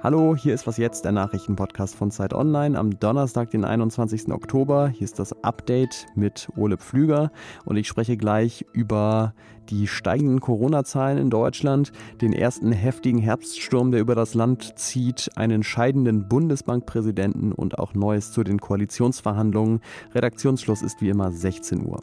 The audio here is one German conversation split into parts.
Hallo, hier ist was jetzt, der Nachrichtenpodcast von Zeit Online am Donnerstag, den 21. Oktober. Hier ist das Update mit Ole Pflüger und ich spreche gleich über die steigenden Corona-Zahlen in Deutschland, den ersten heftigen Herbststurm, der über das Land zieht, einen scheidenden Bundesbankpräsidenten und auch Neues zu den Koalitionsverhandlungen. Redaktionsschluss ist wie immer 16 Uhr.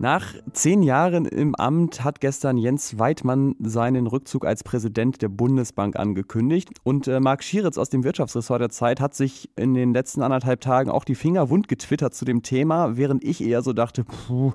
Nach zehn Jahren im Amt hat gestern Jens Weidmann seinen Rückzug als Präsident der Bundesbank angekündigt. Und äh, Marc Schieritz aus dem Wirtschaftsressort der Zeit hat sich in den letzten anderthalb Tagen auch die Finger wund getwittert zu dem Thema, während ich eher so dachte, puh,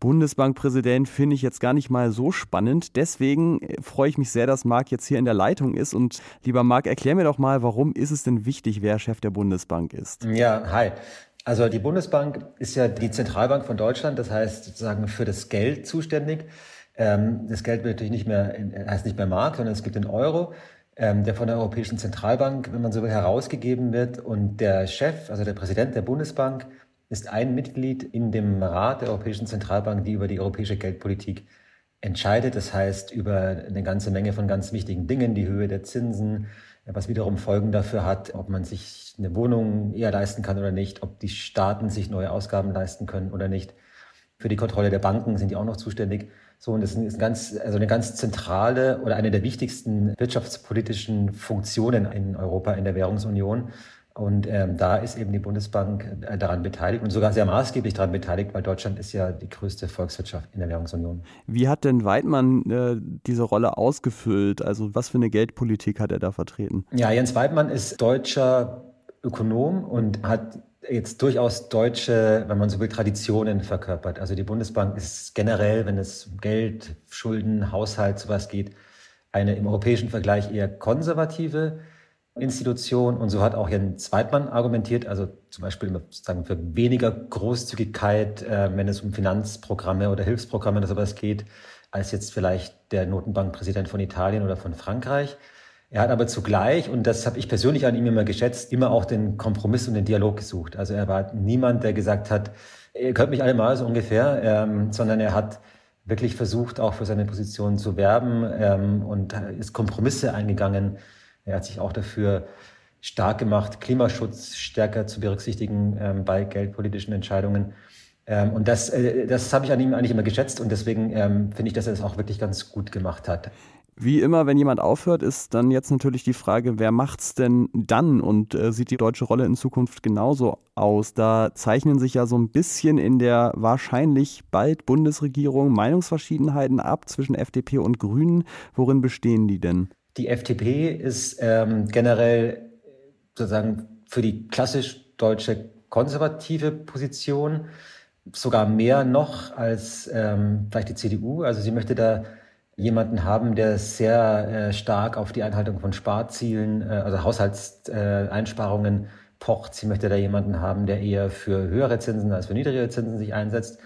Bundesbankpräsident finde ich jetzt gar nicht mal so spannend. Deswegen äh, freue ich mich sehr, dass Marc jetzt hier in der Leitung ist. Und lieber Marc, erklär mir doch mal, warum ist es denn wichtig, wer Chef der Bundesbank ist? Ja, hi. Also die Bundesbank ist ja die Zentralbank von Deutschland, das heißt sozusagen für das Geld zuständig. Ähm, das Geld wird natürlich nicht mehr, heißt nicht mehr Mark, sondern es gibt den Euro, ähm, der von der Europäischen Zentralbank, wenn man so will, herausgegeben wird. Und der Chef, also der Präsident der Bundesbank, ist ein Mitglied in dem Rat der Europäischen Zentralbank, die über die europäische Geldpolitik entscheidet. Das heißt, über eine ganze Menge von ganz wichtigen Dingen, die Höhe der Zinsen, was wiederum Folgen dafür hat, ob man sich eine Wohnung eher leisten kann oder nicht, ob die Staaten sich neue Ausgaben leisten können oder nicht. Für die Kontrolle der Banken sind die auch noch zuständig. So, und das ist ganz, also eine ganz zentrale oder eine der wichtigsten wirtschaftspolitischen Funktionen in Europa, in der Währungsunion. Und ähm, da ist eben die Bundesbank äh, daran beteiligt und sogar sehr maßgeblich daran beteiligt, weil Deutschland ist ja die größte Volkswirtschaft in der Währungsunion. Wie hat denn Weidmann äh, diese Rolle ausgefüllt? Also was für eine Geldpolitik hat er da vertreten? Ja, Jens Weidmann ist deutscher Ökonom und hat jetzt durchaus deutsche, wenn man so will, Traditionen verkörpert. Also die Bundesbank ist generell, wenn es um Geld, Schulden, Haushalt, sowas geht, eine im europäischen Vergleich eher konservative Institution. Und so hat auch Jens Weidmann argumentiert, also zum Beispiel sozusagen für weniger Großzügigkeit, äh, wenn es um Finanzprogramme oder Hilfsprogramme oder sowas geht, als jetzt vielleicht der Notenbankpräsident von Italien oder von Frankreich. Er hat aber zugleich, und das habe ich persönlich an ihm immer geschätzt, immer auch den Kompromiss und den Dialog gesucht. Also er war niemand, der gesagt hat, ihr könnt mich alle mal so ungefähr, ähm, sondern er hat wirklich versucht, auch für seine Position zu werben ähm, und ist Kompromisse eingegangen er hat sich auch dafür stark gemacht, Klimaschutz stärker zu berücksichtigen ähm, bei geldpolitischen Entscheidungen. Ähm, und das, äh, das habe ich an ihm eigentlich immer geschätzt und deswegen ähm, finde ich, dass er das auch wirklich ganz gut gemacht hat. Wie immer, wenn jemand aufhört, ist dann jetzt natürlich die Frage, wer macht's denn dann und äh, sieht die deutsche Rolle in Zukunft genauso aus? Da zeichnen sich ja so ein bisschen in der wahrscheinlich bald Bundesregierung Meinungsverschiedenheiten ab zwischen FDP und Grünen. Worin bestehen die denn? Die FDP ist ähm, generell sozusagen für die klassisch deutsche konservative Position sogar mehr noch als ähm, vielleicht die CDU. Also sie möchte da jemanden haben, der sehr äh, stark auf die Einhaltung von Sparzielen, äh, also Haushaltseinsparungen äh, pocht. Sie möchte da jemanden haben, der eher für höhere Zinsen als für niedrigere Zinsen sich einsetzt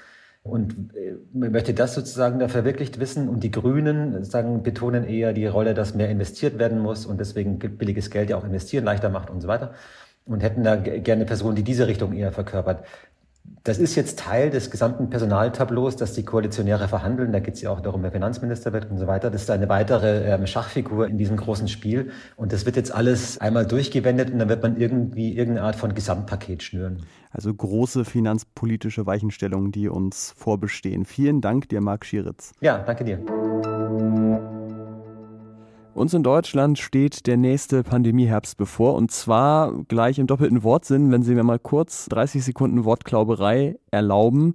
und äh, möchte das sozusagen da verwirklicht wissen. Und die Grünen sagen, betonen eher die Rolle, dass mehr investiert werden muss und deswegen billiges Geld ja auch investieren leichter macht und so weiter. Und hätten da gerne Personen, die diese Richtung eher verkörpert. Das ist jetzt Teil des gesamten Personaltableaus, dass die Koalitionäre verhandeln. Da geht es ja auch darum, wer Finanzminister wird und so weiter. Das ist eine weitere ähm, Schachfigur in diesem großen Spiel. Und das wird jetzt alles einmal durchgewendet und dann wird man irgendwie irgendeine Art von Gesamtpaket schnüren. Also große finanzpolitische Weichenstellungen, die uns vorbestehen. Vielen Dank dir, Marc Schieritz. Ja, danke dir. Uns in Deutschland steht der nächste Pandemieherbst bevor und zwar gleich im doppelten Wortsinn, wenn Sie mir mal kurz 30 Sekunden Wortklauberei erlauben.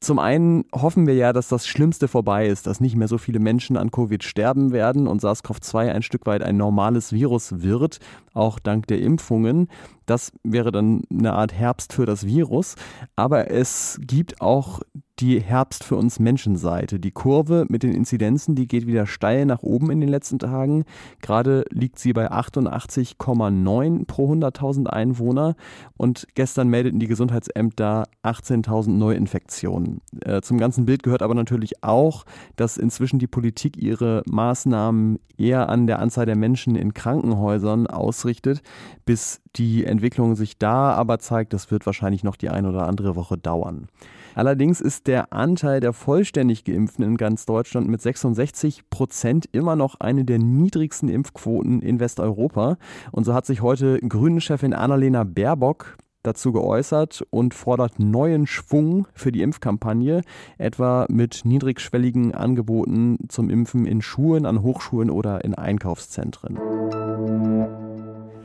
Zum einen hoffen wir ja, dass das Schlimmste vorbei ist, dass nicht mehr so viele Menschen an Covid sterben werden und SARS-CoV-2 ein Stück weit ein normales Virus wird, auch dank der Impfungen. Das wäre dann eine Art Herbst für das Virus. Aber es gibt auch die Herbst für uns Menschenseite. Die Kurve mit den Inzidenzen, die geht wieder steil nach oben in den letzten Tagen. Gerade liegt sie bei 88,9 pro 100.000 Einwohner und gestern meldeten die Gesundheitsämter 18.000 Neuinfektionen. Äh, zum ganzen Bild gehört aber natürlich auch, dass inzwischen die Politik ihre Maßnahmen eher an der Anzahl der Menschen in Krankenhäusern ausrichtet, bis die Entwicklung sich da aber zeigt, das wird wahrscheinlich noch die eine oder andere Woche dauern. Allerdings ist der Anteil der vollständig Geimpften in ganz Deutschland mit 66 Prozent immer noch eine der niedrigsten Impfquoten in Westeuropa. Und so hat sich heute Grünen-Chefin Annalena Baerbock dazu geäußert und fordert neuen Schwung für die Impfkampagne, etwa mit niedrigschwelligen Angeboten zum Impfen in Schulen, an Hochschulen oder in Einkaufszentren.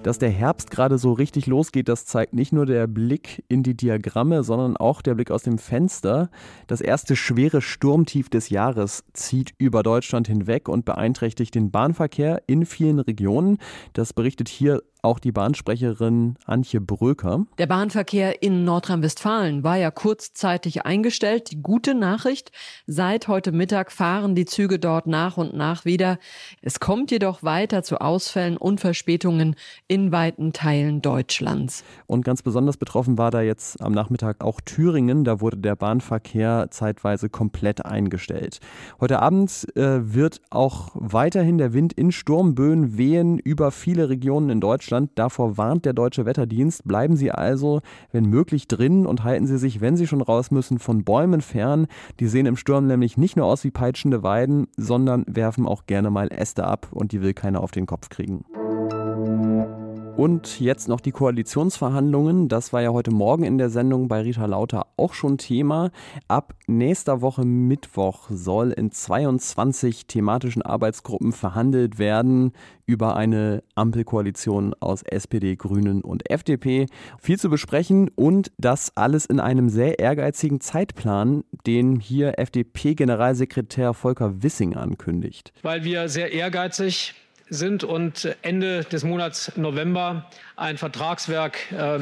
Dass der Herbst gerade so richtig losgeht, das zeigt nicht nur der Blick in die Diagramme, sondern auch der Blick aus dem Fenster. Das erste schwere Sturmtief des Jahres zieht über Deutschland hinweg und beeinträchtigt den Bahnverkehr in vielen Regionen. Das berichtet hier auch die Bahnsprecherin Antje Bröker. Der Bahnverkehr in Nordrhein-Westfalen war ja kurzzeitig eingestellt. Die gute Nachricht, seit heute Mittag fahren die Züge dort nach und nach wieder. Es kommt jedoch weiter zu Ausfällen und Verspätungen in weiten Teilen Deutschlands. Und ganz besonders betroffen war da jetzt am Nachmittag auch Thüringen. Da wurde der Bahnverkehr zeitweise komplett eingestellt. Heute Abend äh, wird auch weiterhin der Wind in Sturmböen wehen über viele Regionen in Deutschland. Deutschland. Davor warnt der Deutsche Wetterdienst. Bleiben Sie also, wenn möglich, drin und halten Sie sich, wenn Sie schon raus müssen, von Bäumen fern. Die sehen im Sturm nämlich nicht nur aus wie peitschende Weiden, sondern werfen auch gerne mal Äste ab und die will keiner auf den Kopf kriegen. Und jetzt noch die Koalitionsverhandlungen. Das war ja heute Morgen in der Sendung bei Rita Lauter auch schon Thema. Ab nächster Woche Mittwoch soll in 22 thematischen Arbeitsgruppen verhandelt werden über eine Ampelkoalition aus SPD, Grünen und FDP. Viel zu besprechen und das alles in einem sehr ehrgeizigen Zeitplan, den hier FDP-Generalsekretär Volker Wissing ankündigt. Weil wir sehr ehrgeizig sind und Ende des Monats November ein Vertragswerk äh,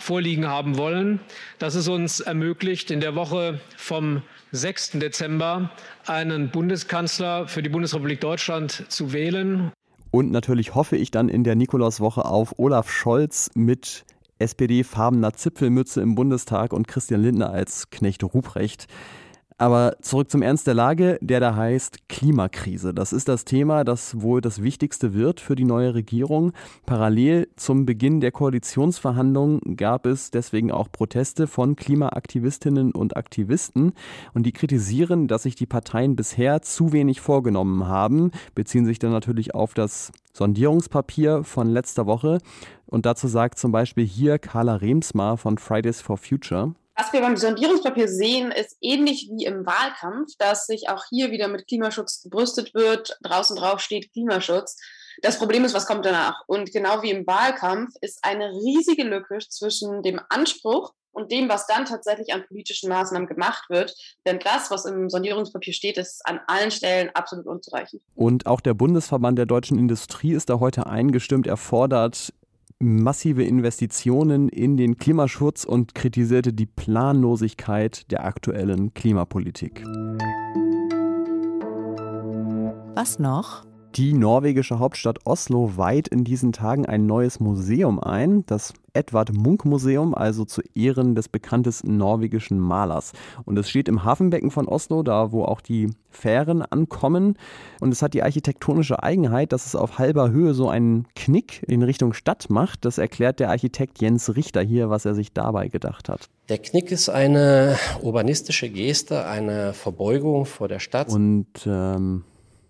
vorliegen haben wollen, das es uns ermöglicht, in der Woche vom 6. Dezember einen Bundeskanzler für die Bundesrepublik Deutschland zu wählen. Und natürlich hoffe ich dann in der Nikolauswoche auf Olaf Scholz mit SPD-farbener Zipfelmütze im Bundestag und Christian Lindner als Knecht Ruprecht. Aber zurück zum Ernst der Lage, der da heißt Klimakrise. Das ist das Thema, das wohl das Wichtigste wird für die neue Regierung. Parallel zum Beginn der Koalitionsverhandlungen gab es deswegen auch Proteste von Klimaaktivistinnen und Aktivisten. Und die kritisieren, dass sich die Parteien bisher zu wenig vorgenommen haben, beziehen sich dann natürlich auf das Sondierungspapier von letzter Woche. Und dazu sagt zum Beispiel hier Carla Remsmar von Fridays for Future. Was wir beim Sondierungspapier sehen, ist ähnlich wie im Wahlkampf, dass sich auch hier wieder mit Klimaschutz gebrüstet wird. Draußen drauf steht Klimaschutz. Das Problem ist, was kommt danach? Und genau wie im Wahlkampf ist eine riesige Lücke zwischen dem Anspruch und dem, was dann tatsächlich an politischen Maßnahmen gemacht wird. Denn das, was im Sondierungspapier steht, ist an allen Stellen absolut unzureichend. Und auch der Bundesverband der deutschen Industrie ist da heute eingestimmt. Er fordert massive Investitionen in den Klimaschutz und kritisierte die Planlosigkeit der aktuellen Klimapolitik. Was noch? Die norwegische Hauptstadt Oslo weiht in diesen Tagen ein neues Museum ein, das Edvard Munch Museum, also zu Ehren des bekanntesten norwegischen Malers. Und es steht im Hafenbecken von Oslo, da wo auch die Fähren ankommen. Und es hat die architektonische Eigenheit, dass es auf halber Höhe so einen Knick in Richtung Stadt macht. Das erklärt der Architekt Jens Richter hier, was er sich dabei gedacht hat. Der Knick ist eine urbanistische Geste, eine Verbeugung vor der Stadt. Und ähm,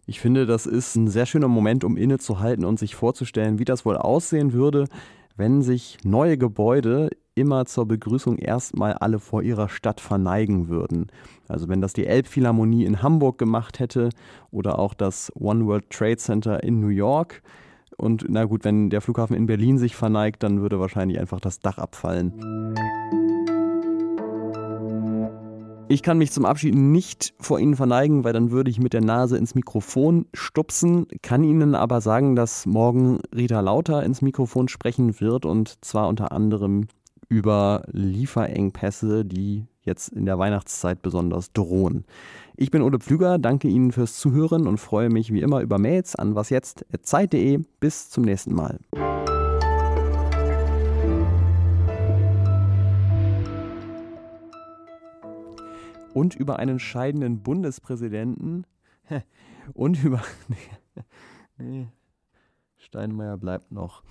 ich finde, das ist ein sehr schöner Moment, um innezuhalten und sich vorzustellen, wie das wohl aussehen würde, wenn sich neue Gebäude immer zur Begrüßung erstmal alle vor ihrer Stadt verneigen würden. Also wenn das die Elbphilharmonie in Hamburg gemacht hätte oder auch das One World Trade Center in New York. Und na gut, wenn der Flughafen in Berlin sich verneigt, dann würde wahrscheinlich einfach das Dach abfallen. Ich kann mich zum Abschied nicht vor Ihnen verneigen, weil dann würde ich mit der Nase ins Mikrofon stupsen, kann Ihnen aber sagen, dass morgen Rita Lauter ins Mikrofon sprechen wird und zwar unter anderem über Lieferengpässe, die jetzt in der Weihnachtszeit besonders drohen. Ich bin Ole Pflüger, danke Ihnen fürs Zuhören und freue mich wie immer über Mails an wasjetzt.zeit.de. Bis zum nächsten Mal. und über einen scheidenden Bundespräsidenten und über. Nee, Steinmeier bleibt noch.